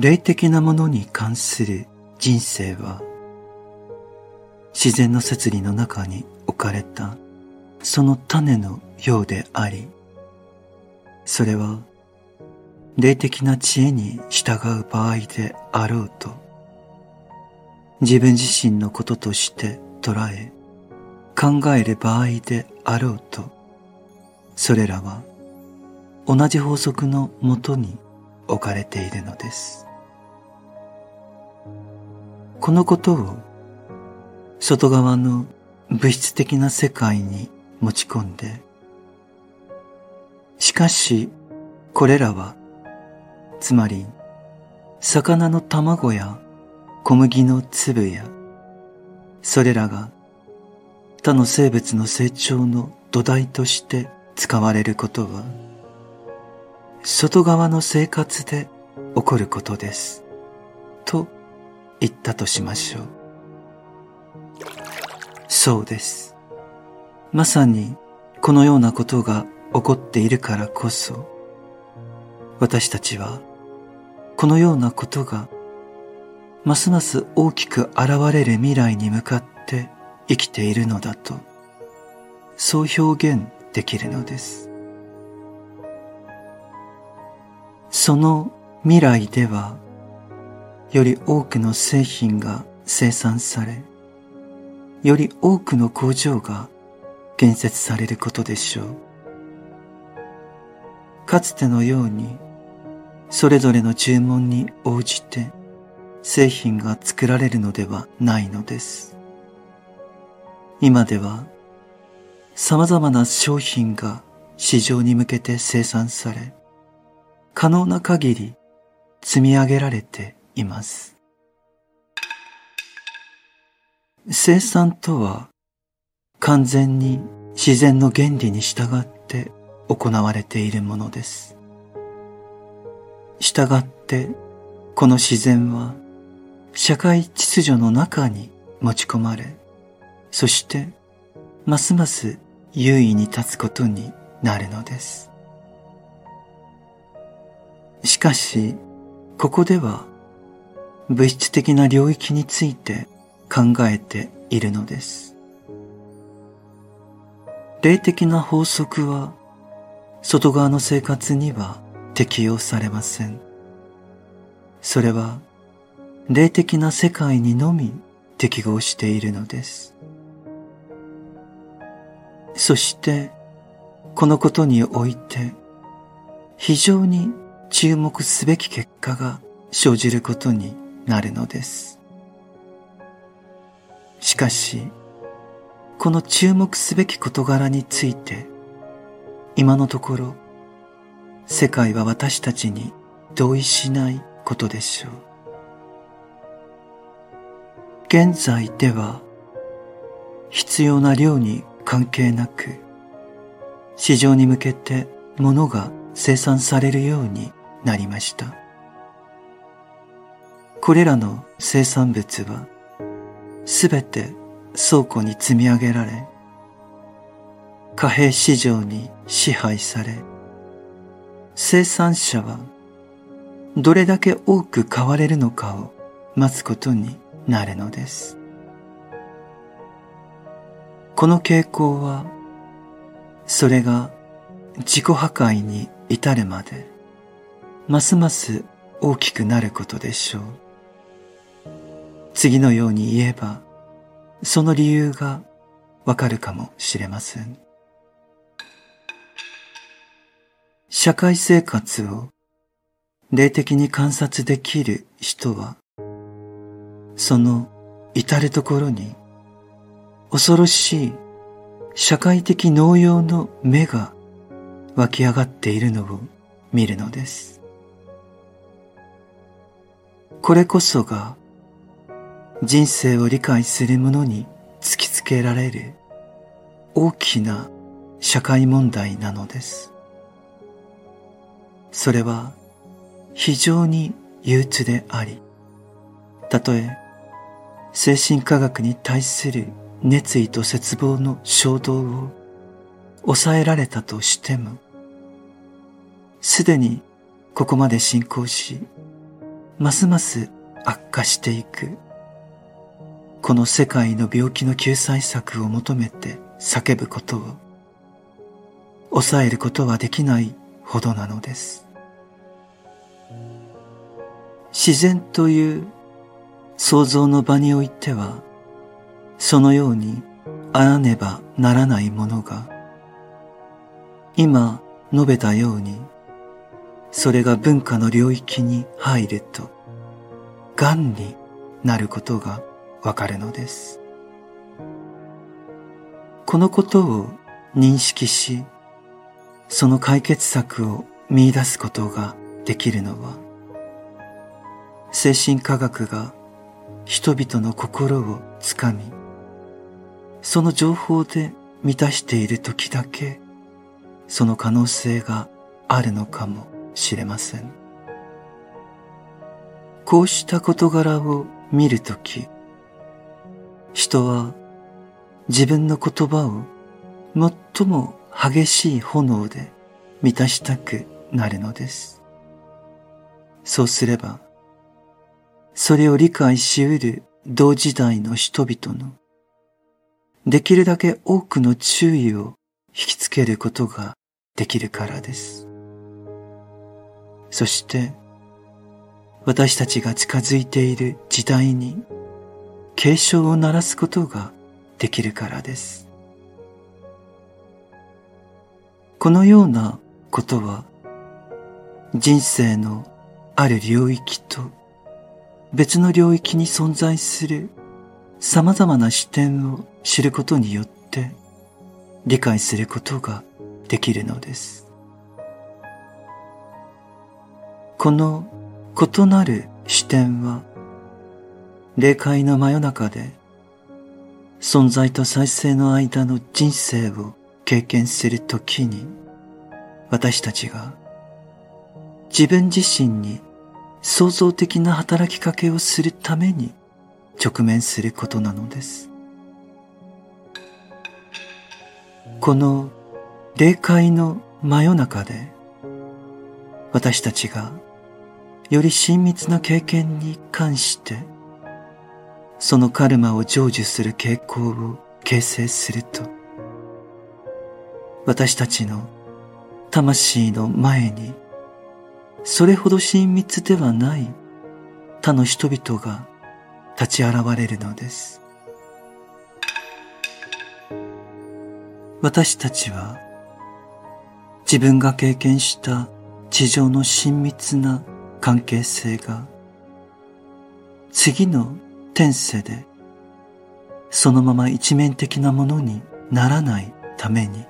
霊的なものに関する人生は自然の摂理の中に置かれたその種のようでありそれは霊的な知恵に従う場合であろうと自分自身のこととして捉え考える場合であろうとそれらは同じ法則のもとに置かれているのです。このことを外側の物質的な世界に持ち込んでしかしこれらはつまり魚の卵や小麦の粒やそれらが他の生物の成長の土台として使われることは外側の生活で起こることです。と言ったとしましょう。そうです。まさにこのようなことが起こっているからこそ私たちはこのようなことがますます大きく現れる未来に向かって生きているのだとそう表現できるのです。その未来ではより多くの製品が生産されより多くの工場が建設されることでしょう。かつてのようにそれぞれの注文に応じて製品が作られるのではないのです。今では様々な商品が市場に向けて生産され可能な限り積み上げられています生産とは完全に自然の原理に従って行われているものです。従ってこの自然は社会秩序の中に持ち込まれ、そしてますます優位に立つことになるのです。しかし、ここでは物質的な領域について考えているのです。霊的な法則は外側の生活には適用されません。それは霊的な世界にのみ適合しているのです。そしてこのことにおいて非常に注目すべき結果が生じることになるのです。しかし、この注目すべき事柄について、今のところ、世界は私たちに同意しないことでしょう。現在では、必要な量に関係なく、市場に向けて物が生産されるようになりました。これらの生産物はすべて倉庫に積み上げられ、貨幣市場に支配され、生産者はどれだけ多く買われるのかを待つことになるのです。この傾向は、それが自己破壊に至るまで、ますます大きくなることでしょう。次のように言えば、その理由がわかるかもしれません。社会生活を霊的に観察できる人は、その至るところに恐ろしい社会的農用の目が湧き上がっているのを見るのです。これこそが人生を理解する者に突きつけられる大きな社会問題なのです。それは非常に憂鬱であり、たとえ精神科学に対する熱意と絶望の衝動を抑えられたとしても、すでにここまで進行し、ますます悪化していく。この世界の病気の救済策を求めて叫ぶことを抑えることはできないほどなのです。自然という創造の場においては、そのようにあらねばならないものが、今述べたように、それが文化の領域に入ると、癌になることがわかるのです。このことを認識し、その解決策を見出すことができるのは、精神科学が人々の心をつかみ、その情報で満たしている時だけ、その可能性があるのかもしれません。こうした事柄を見るとき、人は自分の言葉を最も激しい炎で満たしたくなるのです。そうすれば、それを理解し得る同時代の人々のできるだけ多くの注意を引きつけることができるからです。そして、私たちが近づいている時代に警鐘を鳴らすことができるからです。このようなことは人生のある領域と別の領域に存在する様々な視点を知ることによって理解することができるのです。この異なる視点は霊界の真夜中で存在と再生の間の人生を経験するときに私たちが自分自身に創造的な働きかけをするために直面することなのです。この霊界の真夜中で私たちがより親密な経験に関してそのカルマを成就する傾向を形成すると私たちの魂の前にそれほど親密ではない他の人々が立ち現れるのです。私たちは自分が経験した地上の親密な関係性が次の天世でそのまま一面的なものにならないために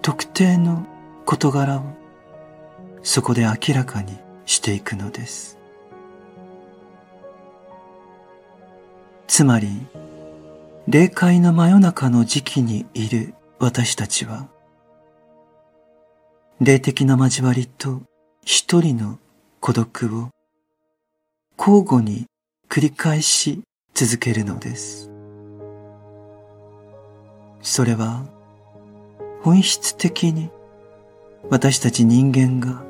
特定の事柄をそこで明らかにしていくのです。つまり、霊界の真夜中の時期にいる私たちは、霊的な交わりと一人の孤独を交互に繰り返し続けるのです。それは本質的に私たち人間が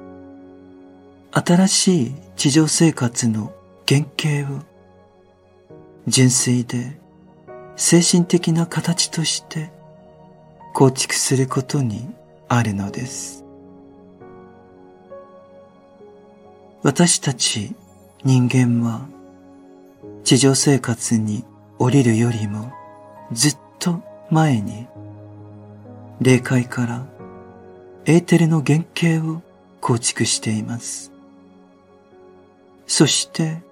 新しい地上生活の原型を純粋で精神的な形として構築することにあるのです。私たち人間は地上生活に降りるよりもずっと前に霊界からエーテルの原型を構築しています。そして、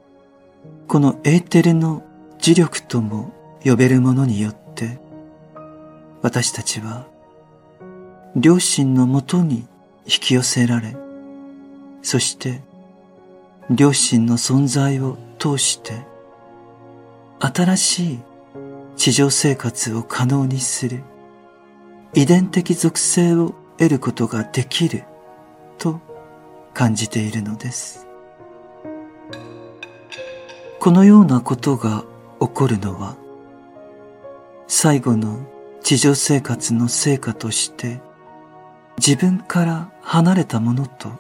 このエーテルの磁力とも呼べるものによって、私たちは、両親のもとに引き寄せられ、そして、両親の存在を通して、新しい地上生活を可能にする遺伝的属性を得ることができると感じているのです。このようなことが起こるのは最後の地上生活の成果として自分から離れたものと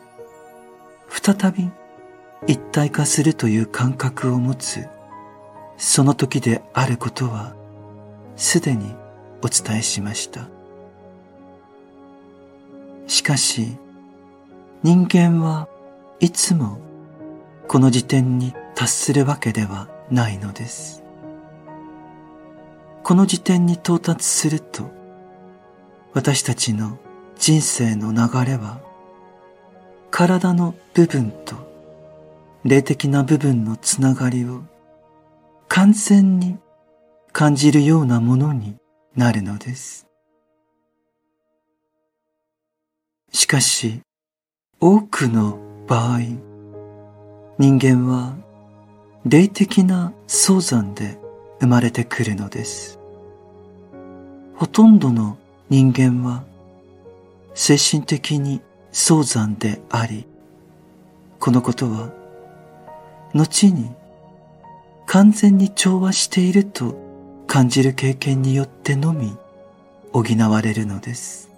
再び一体化するという感覚を持つその時であることはすでにお伝えしました。しかし人間はいつもこの時点に達するわけではないのです。この時点に到達すると私たちの人生の流れは体の部分と霊的な部分のつながりを完全に感じるようなものになるのです。しかし、多くの場合、人間は霊的な早産で生まれてくるのです。ほとんどの人間は精神的に早産であり、このことは後に完全に調和していると感じる経験によってのみ補われるのです。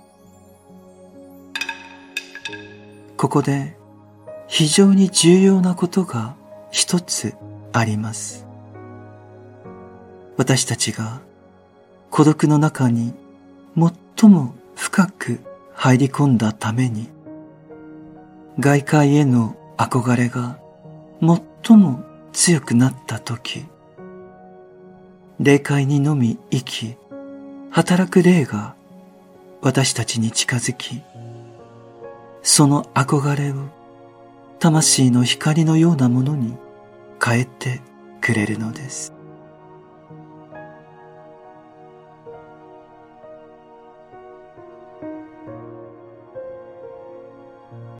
ここで非常に重要なことが一つあります。私たちが孤独の中に最も深く入り込んだために外界への憧れが最も強くなった時霊界にのみ生き働く霊が私たちに近づきその憧れを魂の光のようなものに変えてくれるのです。